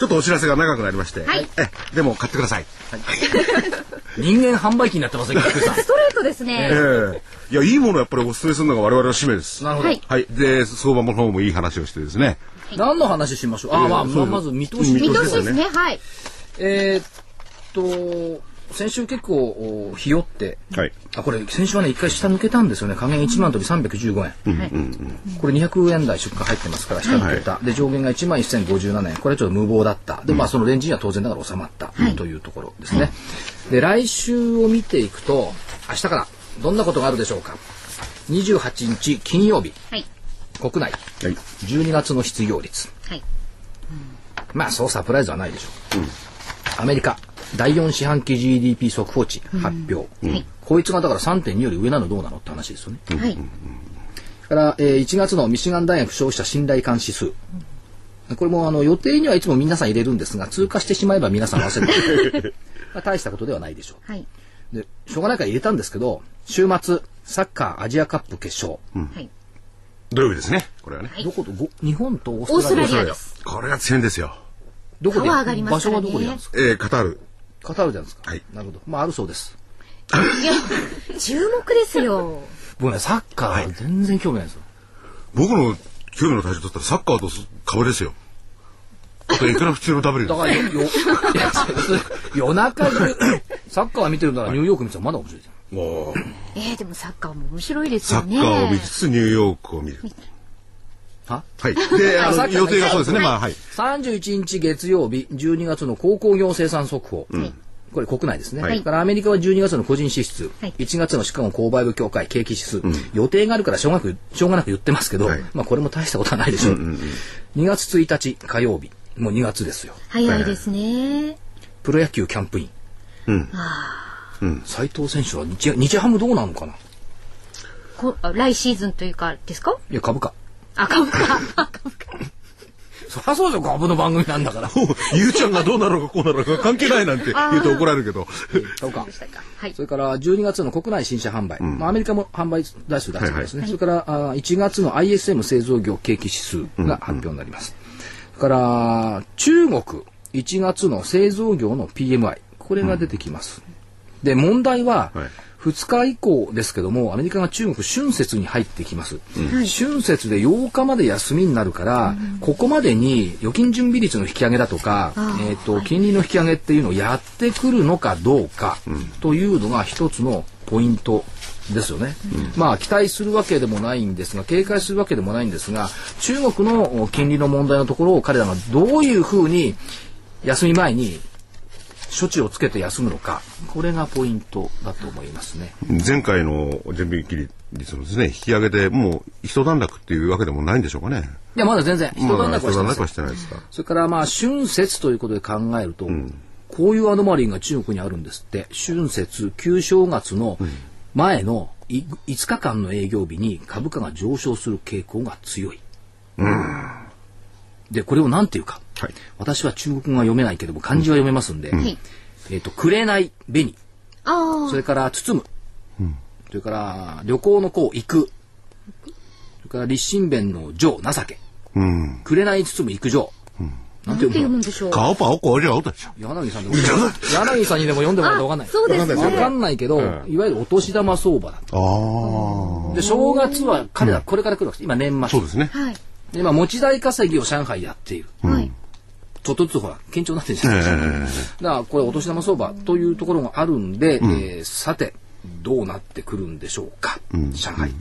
ちょっとお知らせが長くなりまして、はいえでも買ってください。人間販売機になってませんか、ストレートですね。ええいや、いいものをやっぱりお勧めするのが我々の使命です。なるほど。はいはい。で、相場の方もいい話をしてですね。何の話しましょう？あ、まあ、まあまず見通し。見通しですね。はい。えーっと、先週結構、おひよって、はい。あ、これ、先週はね、一回下抜けたんですよね。加減1万飛び315円。はいこれ200円台出荷入ってますから、下抜けた。で、上限が1万1057円。これはちょっと無謀だった。で、まあ、そのレンジには当然ながら収まった、というところですね。で、来週を見ていくと、明日から、どんなことがあるでしょうか。28日金曜日、はい。国内、はい。12月の失業率。はい。まあ、そうサプライズはないでしょう。アメリカ、第4四半期 GDP 速報値発表。はいこいつがだから3.2より上なのどうなのって話ですよね。はい。それから、えー1月のミシガン大学消費者信頼感指数。これもあの予定にはいつも皆さん入れるんですが、通過してしまえば皆さん忘れて まあ大したことではないでしょはい。う。で、しょうがないから入れたんですけど、週末、サッカーアジアカップ決勝。はい。土曜日ですね。これはね。どこと、ご日本とオーストラストラリアです。これが強いんですよ。どこで？場所はどこでやるんですか？えー、カタール。カタールでやるんですかはいなるほど。まあ、あるそうです。いや、注目ですよ。僕ね、サッカーは全然興味ないんですよ。僕の興味の対象だったらサッカーと株ですよ。あと、いくら普通の W です。だからよ、よ、夜中中、サッカー見てるならニューヨーク見てたらまだ面白いじゃん。もう、えー、でもサッカーも面白いですサよね。ッカーを見つつニューヨークを見る。は？はい。で、あの、予定がそうですね。まあ、はい。31日月曜日、12月の鉱工業生産速報。これ国内ですね。はいからアメリカは12月の個人支出、はい1月のシカゴ購買部協会景気指数、予定があるからしょうがなくしょうがなく言ってますけど、はいまあこれも大したことはないでしょう。2月1日火曜日、もう2月ですよ。早いですね。プロ野球キャンプイン。うん。斉藤選手は日日ハムどうなのかな？こあ来シーズンというか、ですか？いや株価。あ、株価。あ株価。そりゃそうですよ、株の番組なんだから。ゆうちゃんがどうなろうかこうなろうか関係ないなんて言うと怒られるけど。株価。はいそ。れから12月の国内新車販売、まあ、アメリカも販売台数出してますね、それからあ1月の ISM 製造業景気指数が発表になります、それから中国1月の製造業の PMI これが出てきます、で問題は、はい2日以降ですけどもアメリカが中国春節に入ってきます、春節で8日まで休みになるから、ここまでに預金準備率の引き上げだとか、えー、と金利の引き上げっていうのをやってくるのかどうかというのが一つのポイントですよね、まあ期待するわけでもないんですが警戒するわけでもないんですが中国の金利の問題のところを彼らがどういうふうに休み前に処置をつけて休むのかこれがポイントだと思いますね。前回の準備期率のですね、引き上げでもう一段落っていうわけでもないんでしょうかね。いやまだ全然一段落はしてないですか。それからまあ春節ということで考えると、こういうアノマリーが中国にあるんですって春節旧正月の前のい5日間の営業日に株価が上昇する傾向が強い。でこれを何ていうか、はい私は中国語が読めないけども漢字は読めますんで、はい。えっ、と紅紅あそれから包む、それから旅行のこう行くそれから立身弁の情情けうん。紅包む育情、なんてあ。なんて読読むんでしょう。顔パオコじゃおたでしょ。柳さんでも柳さんにでも読んでもらうと分かんな？いそうですね。分かんないけど、いわゆるお年玉相場だああ。で正月は彼らこれから来るわけです今年末そうですね。はい。で今持ち代稼ぎを上海やっている。はい。ちょっとずつほら堅調になってるじゃないですか、だからこれお年玉相場というところがあるんで、えーさてどうなってくるんでしょうか、上海、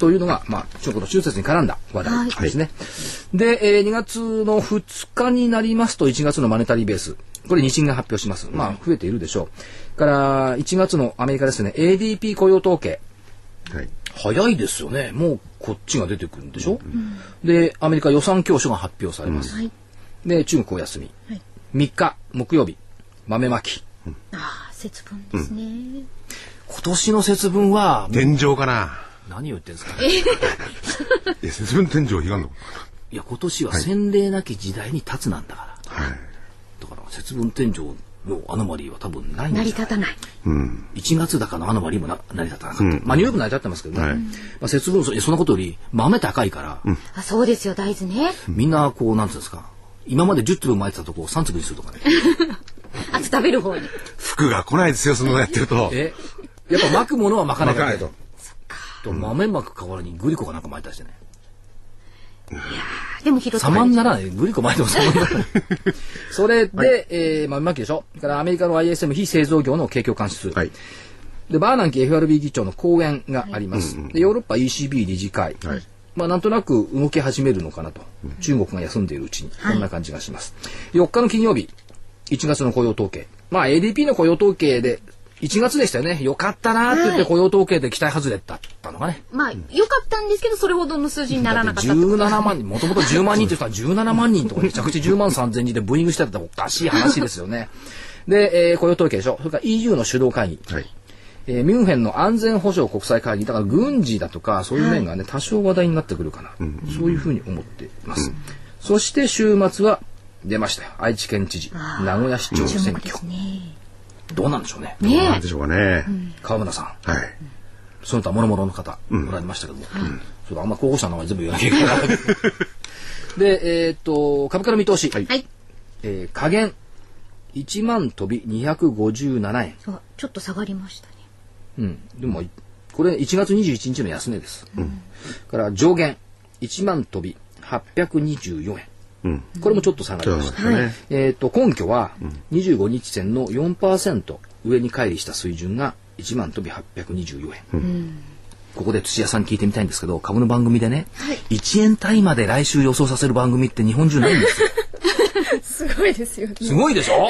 というのが、まあ、中国の春節に絡んだ話題ですね。で、えー2月の2日になりますと1月のマネタリーベース。これ日銀が発表します。まあ増えているでしょう。から1月のアメリカですね。ADP 雇用統計。はい。早いですよね。もうこっちが出てくるんでしょ、で、アメリカ予算教書が発表されます。はい。で、中国お休み。はい3日、木曜日、豆まき。ああ、節分ですね。今年の節分は、天井かな？何を言ってんですか？いや、節分天井悲願の。いや、今年は洗礼なき時代に立つなんだから。はい。だから、節分天井のアノマリーは多分ないん成ですよ。り立たない。うん。1月高のアノマリーもな成り立たなかった。まあ、ニューヨーク成り立ってますけどね。はいまあ、節分そ、んなことより、豆高いから、あ、そうですよ、大豆ね。みんな、こう、なんていうんですか、今まで10粒巻いてたとこを3粒にするとかね。あと食べる方に。深福が来ないですよ、そのやってると。えやっぱ巻くものは巻かない巻かないと。と豆巻く代わりにグリコかなんか巻いたりしてね。でも拾って様にならない。グリコ巻いても様にならない。それで、えー、豆巻きでしょ？それからアメリカの ISM 非製造業の景況監視数。はい。で、バーナンキ FRB 議長の講演があります。で、ヨーロッパ ECB 理事会。はいまあ、なんとなく動き始めるのかなと。中国が休んでいるうちに。こんな感じがします。4日の金曜日、1月の雇用統計。まあ、ADP の雇用統計で、1月でしたよね。よかったなーって言って雇用統計で期待外れだったのがね。まあ、良かったんですけど、それほどの数字にならなかったってこと17万人、もともと10万人って言ったら17万人とかめちゃくちゃ10万3000人でブーイングしてたらおかしい話ですよね。で、えー雇用統計でしょ。それから EU の主導会議。はい。えーミュンヘンの安全保障国際会議、だから軍事だとか、そういう面がね、多少話題になってくるかな。そういうふうに思っています。そして週末は出ましたよ。愛知県知事、名古屋市長選挙。どうなんでしょうね。ねなんでしょうかね。川村さん、はい。その他諸々の方、おられましたけども、それあんま候補者の名前全部言わなきゃいけない。で、えーっと、株価の見通し、え。はい。えー下限1万飛び257円。そうちょっと下がりましたね。うん。でも、これ1月21日の安値です。から上限1万飛び824円。うん。これもちょっと下がりました。ね。えっ、と、根拠は25日線の4%上に乖離した水準が1万飛び824円。ここで土屋さんに聞いてみたいんですけど、株の番組でね、1円単位まで来週予想させる番組って日本中ないんですよ。すごいですよね。すごいでしょ？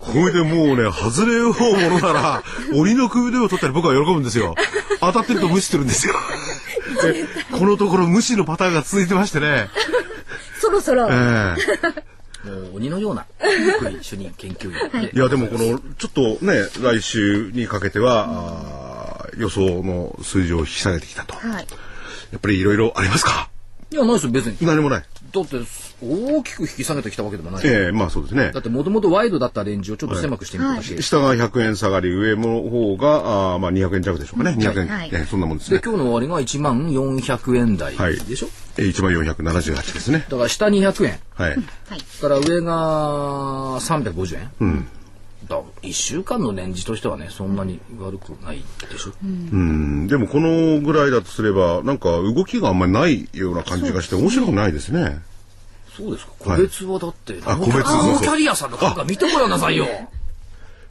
これでもうね、外れようものなら、鬼の首を取ったり僕は喜ぶんですよ。当たってると無視するんですよ。でこのところ無視のパターンが続いてましてね。そろそろ。え。え。もう鬼のような福井主任研究員。でい。やでもこのちょっとね来週にかけては、あー予想の数字を引き下げてきたと、はい。やっぱりいろいろありますか？いや、ないですよ、別に。何もないだって、大きく引き下げてきたわけでもない。ええまあそうですね。だって、もともとワイドだったレンジをちょっと狭くしてみただけ。下が100円下がり上の方があーまあ200円弱でしょうかね。200円、はい。ええそんなもんですで、ね今日の終わりが1万400円台はい。でしょ、え1万478ですね。だから下200円。はい。から上が350円。うん。だ1週間のレンジとしてはね、そんなに悪くないでしょ。うんでもこのぐらいだとすればなんか動きがあんまりないような感じがして面白くないですねそうですか。個別はだって、あ個別ノそうそうーキャリアさんの株価見てごらんなさいよ。ね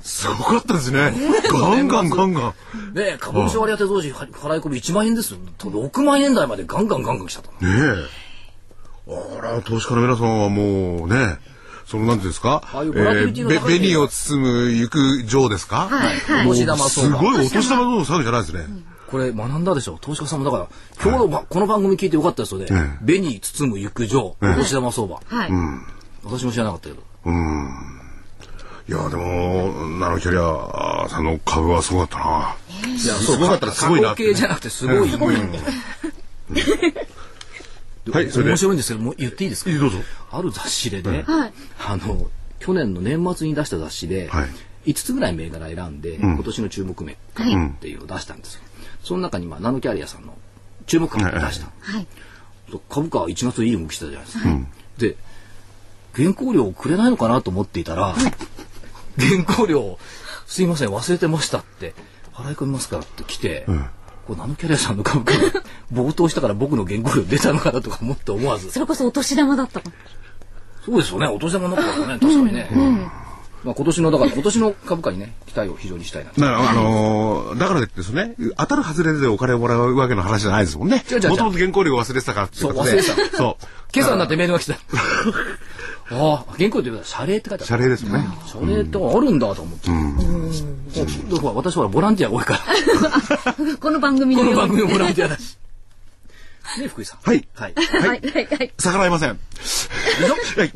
すごかったですね ガンガンガンガンえ、株主割当増資払い込み1万円ですよ。6万円台までガンガンガンガン来ちゃったの。ねえ。あら、投資家の皆さんはもうね、その、なんですか、ああいうボラティリティの高いべ紅を包む行く城ですか、はい。お年玉す。ごいお年玉の詐欺じゃないですね。これ学んだでしょ？投資家さんもだから、今日のば、この番組聞いてよかったですよね。紅包む行く上、お年玉相場。はい。私も知らなかったけど。いや、でも、ナノキャリアさんの株はすごかったな。いや、すごかったらすごいな過去形じゃなくてすごい。はい、それで面。白いんですけど、もう言っていいですか？いいどうぞ。ある雑誌でね、はいあの、去年の年末に出した雑誌で、はい5つぐらい銘柄選んで、今年の注目銘柄っていうのを出したんですよ。その中に、まあ、ナノキャリアさんの注目株を出した。はい。株価は1月いい動きしてたじゃないですか。で、原稿料をくれないのかなと思っていたら、原稿料、すいません、忘れてましたって、払い込みますからって来て、これナノキャリアさんの株価が冒頭したから僕の原稿料出たのかなとか思って思わず。それこそお年玉だった。そうですよね、お年玉になったからね、確かにね。まあ今年の、だから今年の株価にね、期待を非常にしたいなと。だから、あのーだからですね、当たる外れでお金をもらうわけの話じゃないですもんね。もともと原稿料忘れてたからっていそう、忘れてた。そう。今朝になってメールが来た。ああ、原稿料って謝礼って書いてある。謝礼ですもんね。謝礼ってあるんだと思って。うん。だから私はボランティアが多いから。この番組このように。の番組もボランティアだし。ね、福井さん。はい。はい。はい、はい、はい。逆らいません。でしょ？はい。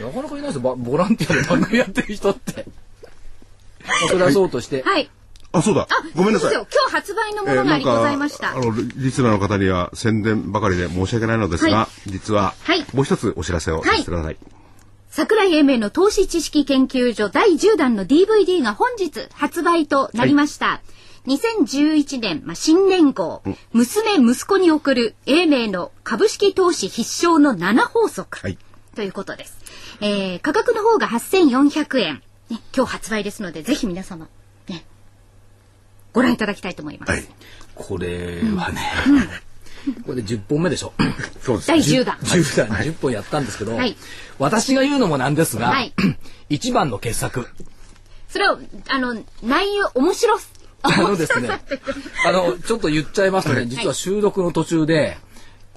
なかなかいないですよ、ボボランティアで番組やってる人って。まあそれはそうとして。はい。あ、そうだ。ごめんなさい今日発売のものがありございました。あの、リスナーの方には宣伝ばかりで申し訳ないのですが、は実は、はいもう一つお知らせをさせてください。桜井英明の投資知識研究所第10弾の DVD が本日発売となりました。2011年、まあ、新年号、娘息子に送る英明の株式投資必勝の7法則、はいということです。えー価格の方が8400円。ね、今日発売ですので、ぜひ皆様、ね、ご覧いただきたいと思います。はい。これはね、これで10本目でしょ。そうです。第10弾。10弾10本やったんですけど、はい私が言うのもなんですが、はい一番の傑作。それを、あの、内容、面白す、あのですね、あの、ちょっと言っちゃいますとね、実は収録の途中で、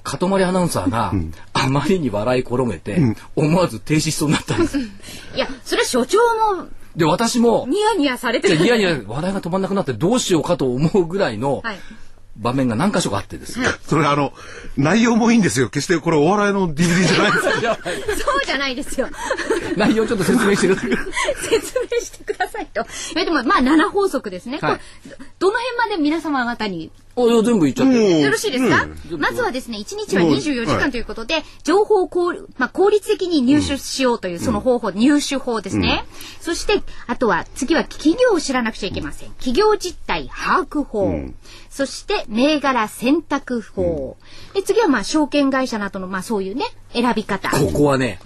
かとまりアナウンサーが、あまりに笑い転げて、思わず停止しそうになったんです。いや、それは所長もで、私も、ニヤニヤされてる。いやいや、話題が止まんなくなってどうしようかと思うぐらいのはい。場面が何箇所かあってですね。それあの、内容もいいんですよ。決してこれお笑いの DVD じゃないです。そうじゃないですよ。内容ちょっと説明してる。説明してくださいと。いやでも、まあ、7法則ですね。はいどの辺まで皆様方においや全部言っちゃって。よろしいですか、うんまずはですね、1日は24時間ということで、情報を効,、まあ、効率的に入手しようというその方法、入手法ですね。そして、あとは次は企業を知らなくちゃいけません。企業実態把握法。そして、銘柄選択法。で次はまあ、証券会社などの、まあそういうね、選び方。ここはね、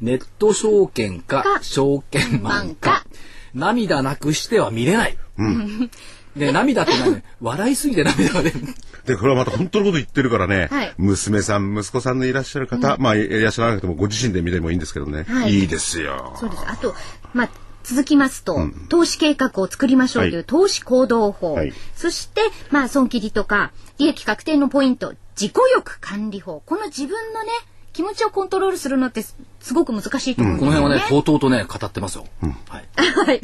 ネット証券かか証券マンかか涙なくしては見れない。で涙ってのはね笑いすぎて涙が出る。で、これはまた本当のこと言ってるからね、はい娘さん、息子さんのいらっしゃる方、まあ、いらっしゃらなくてもご自身で見てもいいんですけどね、はいい、いですよ。そうです。あと、まあ、続きますと、投資計画を作りましょうというはい投資行動法。はいそして、まあ、損切りとか、利益確定のポイント、自己欲管理法。この自分のね、気持ちをコントロールするのってすすごく難しいと思うんですよね。この辺はね、とうとうとね、語ってますよ。はい。はい。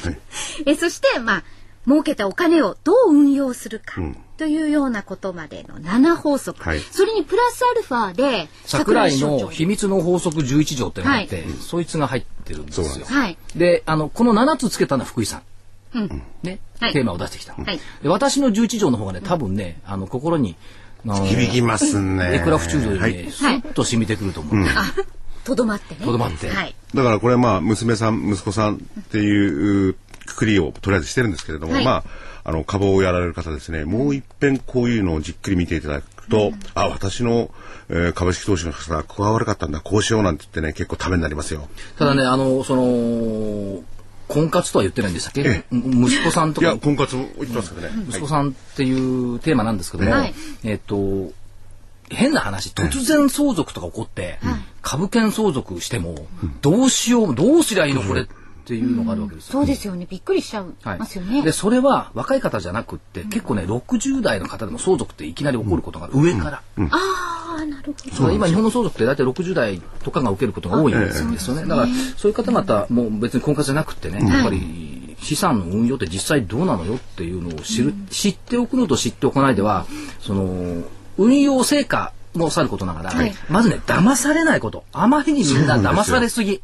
えそして、まあ、儲けたお金をどう運用するか。というようなことまでの7法則。はいそれにプラスアルファで、桜井の秘密の法則11条っていうのがあって、そいつが入ってるんですよ。はい。で、あの、この7つつけたのは福井さん。うん。ね、はいテーマを出してきた。はいで私の11条の方がね、多分ね、あの、心に、響きますね。エクラフチュードよりはね、い。スッと染みてくると思う。あ、とどまってね。とどまってはい。だからこれはまあ、娘さん、息子さんっていうくくりをとりあえずしてるんですけれども、はい。まあ、あの、株をやられる方ですね、もう一遍こういうのをじっくり見ていただくと、あ、私の、えー株式投資の方がここが悪かったんだ、こうしようなんて言ってね、結構ためになりますよ。ただね、あの、その、婚活とは言ってないんでしたっけ、え息子さんとか。いや、、婚活も言ってますけどね。息子さんっていうテーマなんですけども、はい。えっと、変な話、突然相続とか起こって、株券相続しても、どうしよう、どうすりゃいいのこれっていうのがあるわけですよ。そうですよね。びっくりしちゃいはいますよね。でそれは若い方じゃなくって、結構ね60代の方でも相続っていきなり起こることがある、上から、ああ、なるほど。今日本の相続って大体60代とかが受けることが多いんですよね、だからそういう方々もう別に婚活じゃなくってね、やっぱり資産の運用って実際どうなのよっていうのを知る、知っておくのと知っておかないではその運用成果もさることながら、はい。まずね騙されないこと。あまりにみんな騙されすぎ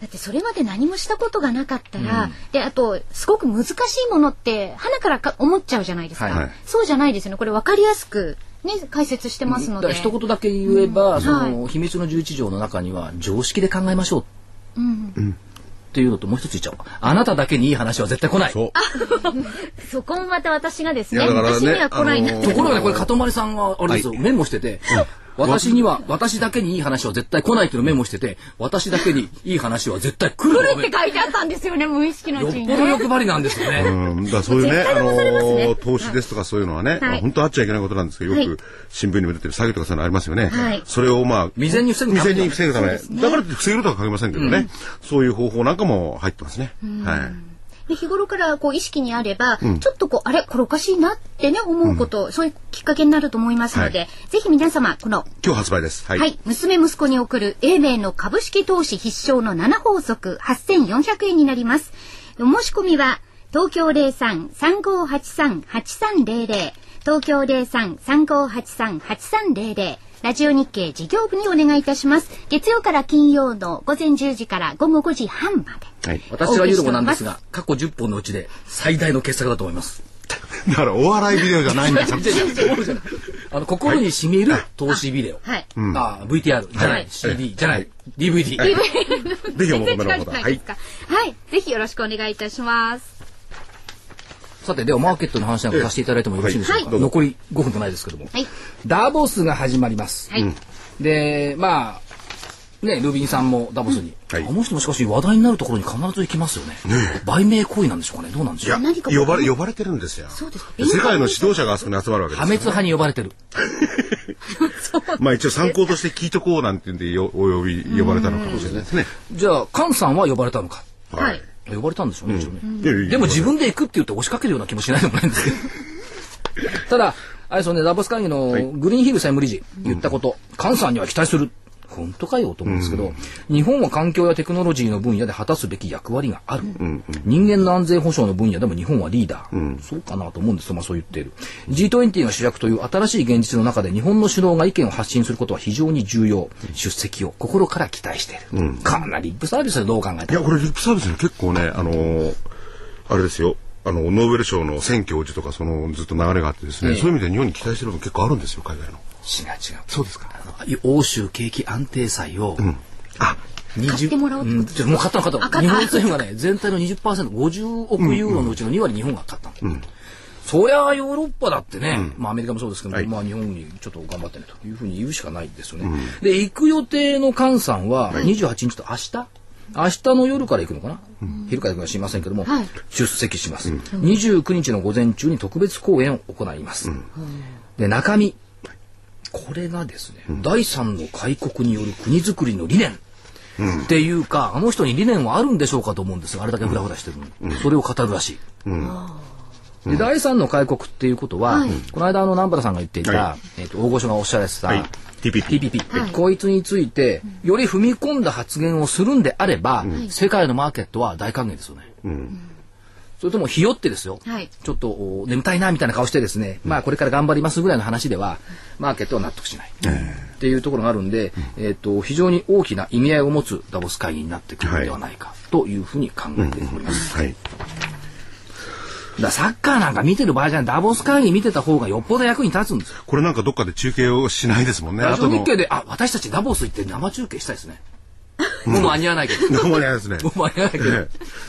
だってそれまで何もしたことがなかったら、で、あと、すごく難しいものって、鼻からか思っちゃうじゃないですか。はいはい。そうじゃないですよね。これ分かりやすく、ね、解説してますので。一言だけ言えば、その、は秘密の11条の中には常識で考えましょう。っていうのともう一つ言っちゃおう。あなただけにいい話は絶対来ない。そう。そこもまた私がですね、いやだからね私には来ないなあのって。ところがね、これ、かとまりさんが、あれですよ、メモしてて、私には、私だけにいい話は絶対来ないっていうのをメモしてて、私だけにいい話は絶対来る来るって書いてあったんですよね、無意識のよっうちにぽどね。欲張りなんですよね。うん、だからそういうね、あのー投資ですとかそういうのはね、はい本当あっちゃいけないことなんですけど、よはいく新聞にも出てる詐欺とかそういうのありますよね。はいそれをまあ、未然に防ぐため未然に防ぐため。だからって防げるとは限りませんけどね、そういう方法なんかも入ってますね。はい。で日頃からこう意識にあれば、ちょっとこう、あれこれおかしいなってね、思うこと、そういうきっかけになると思いますので、はいぜひ皆様、この今日発売です。はい。はい、娘息子に送る英明の株式投資必勝の7法則8400円になります。お申し込みは東京03-3583-8300東京03-3583-8300ラジオ日経事業部にお願いいたします。月曜から金曜の午前10時から午後5時半まで。はい。私が言うのもなんですが、過去10本のうちで最大の傑作だと思います。だからお笑いビデオじゃないんですよ。あの、心に染みる投資ビデオ。はい。あ、VTR じゃない、はい CD じゃない、DVD。ぜひお求めの方。全然違うじゃなはい。はい。ぜひよろしくお願いいたします。さて、ではマーケットの話なんかさせていただいてもよろしいでしょうか？はい残り5分とないですけども。はい。ダーボスが始まります。はい。で、まあ、ね、ルビンさんもダボスに、はいあの人もしかし話題になるところに必ず行きますよね。売名行為なんでしょうかね。どうなんでしょう。いや何か呼ばれ呼ばれてるんですよそうですか世界の指導者があそこに集まるわけです破滅派に呼ばれてる。まあ一応参考として聞いとこうなんて言うんでよお呼び呼ばれたのかもしれないですねじゃあ、菅さんは呼ばれたのか。はい。呼ばれたんでしょうね、でも自分で行くって言って押しかけるような気もしないでもないんですけど。ただ、あれですよね、ダボス会議のグリーンヒル専務理事言ったこと、菅さんには期待する。本当かよと思うんですけど、日本は環境やテクノロジーの分野で果たすべき役割がある。人間の安全保障の分野でも日本はリーダー。そうかなと思うんですよ、まあそう言っている。G20 が主役という新しい現実の中で日本の首脳が意見を発信することは非常に重要。出席を心から期待している。かなりリップサービスでどう考えたらいやこれリップサービスに結構ねあのーあれですよあのノーベル賞の選教授とかそのずっと流れがあってですね、ええそういう意味で日本に期待してるの結構あるんですよ海外の違う違う。そうですか。あの欧州景気安定債を、あ20買ってもらおうって。こともう買ったの買った。の日本政府がね全体の20%、50億ユーロのうちの2割日本が買ったの。そりゃあヨーロッパだってね、まあアメリカもそうですけど、はい。まあ日本にちょっと頑張ってねというふうに言うしかないですよね。で、行く予定の菅さんは28日と明日、明日の夜から行くのかな、昼から行くか知りませんけども、はい。出席します、29日の午前中に特別講演を行います。で、中身。これがですね、第三の開国による国づくりの理念。っていうか、あの人に理念はあるんでしょうかと思うんですが、あれだけフラフラしてるのに、それを語るらしい。で第三の開国っていうことは、はい。この間あの南原さんが言っていた、はえっと大御所がおっしゃられてた、はい。TPP TPP、はい。こいつについてより踏み込んだ発言をするんであれば、世界のマーケットは大歓迎ですよね。それともひよってですよ、はい。ちょっとお眠たいなみたいな顔してですね、まあこれから頑張りますぐらいの話ではマーケットは納得しない、っていうところがあるんで、えっと非常に大きな意味合いを持つダボス会議になってくるのではないかというふうに考えております。はい。だサッカーなんか見てる場合じゃない。ダボス会議見てた方がよっぽど役に立つんですよ。これなんかどっかで中継をしないですもんね。ラジオ日経で、あ、私たちダボス行って生中継したいですね。もう間に合わないけど。どうもないですねもう間に合わないけどえ。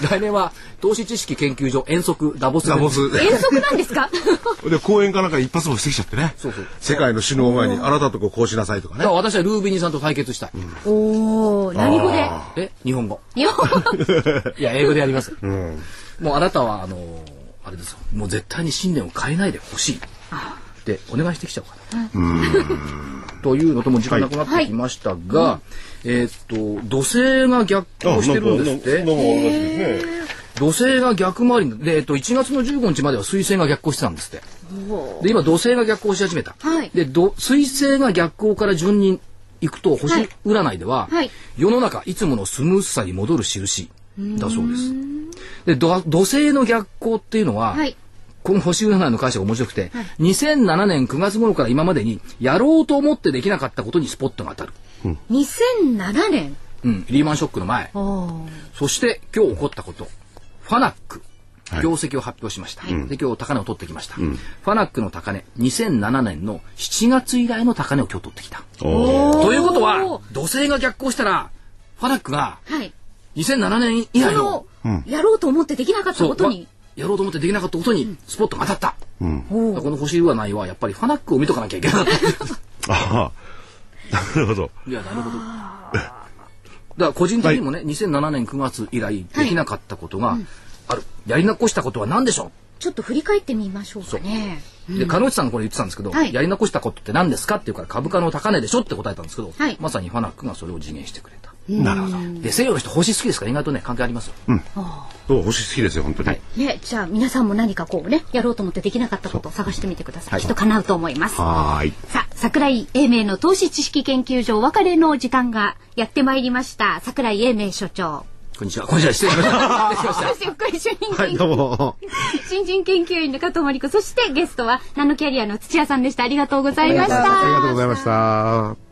来年は投資知識研究所遠足ダボスでダボス遠足なんですか？で公演かなんか一発もしてきちゃってねそうそう世界の首脳を前にあなたとこうしなさいとかねだから私はルービニーさんと対決したい。おお何語で？え日本語。日本語？いや、英語でやります。うんもうあなたは、あのーあれですよ。もう絶対に信念を変えないでほしい。ってお願いしてきちゃおうかな。というのとも時間なくなってきましたが、えーっと、土星が逆行してるんですって。土星が逆回りにで、えっと、1月の15日までは水星が逆行してたんですって。で、今土星が逆行し始めた。はいで、ど水星が逆行から順に行くと、は星い占いでは、はい世の中いつものスムーズさに戻る印だそうです。で、ど土星の逆行っていうのは、はいこの星占いの解釈が面白くて、2007年9月頃から今までにやろうと思ってできなかったことにスポットが当たる。2007年うん、リーマンショックの前。そして今日起こったこと。ファナック。はい業績を発表しました。で、今日高値を取ってきました。ファナックの高値、2007年の7月以来の高値を今日取ってきた。ということは、土星が逆行したら、ファナックがはい2007年以そ来のの、やろうと思ってできなかったことにわやろうと思ってできなかったことにスポットが当たった。おーこの星占いはやっぱりファナックを見とかなきゃいけなかった。ああなるほど。いや、なるほど。だから個人的にもね、2007年9月以来できなかったことがある。やり残したことは何でしょちょっと振り返ってみましょうかね。う。で、鹿内さんがこれ言ってたんですけど、はい。やり残したことって何ですかっていうから株価の高値でしょって答えたんですけど、はい。まさにファナックがそれを実現してくれた。なるほど。で、西洋の人星好きですか？ら意外とね、関係ありますよ。そう星好きですよ本当に、はい。ねじゃあ皆さんも何かこうねやろうと思ってできなかったことを探してみてください、はい。きっと叶うと思います。はーい。さあ桜井英明の投資知識研究所お別れの時間がやってまいりました。桜井英明所長。こんにちは。こんにちは。失礼しました。失礼しました。私福井主任研究、はいどうも新人研究員の加藤真理子そしてゲストはナノキャリアの土屋さんでした。ありがとうございました。ありがとうございました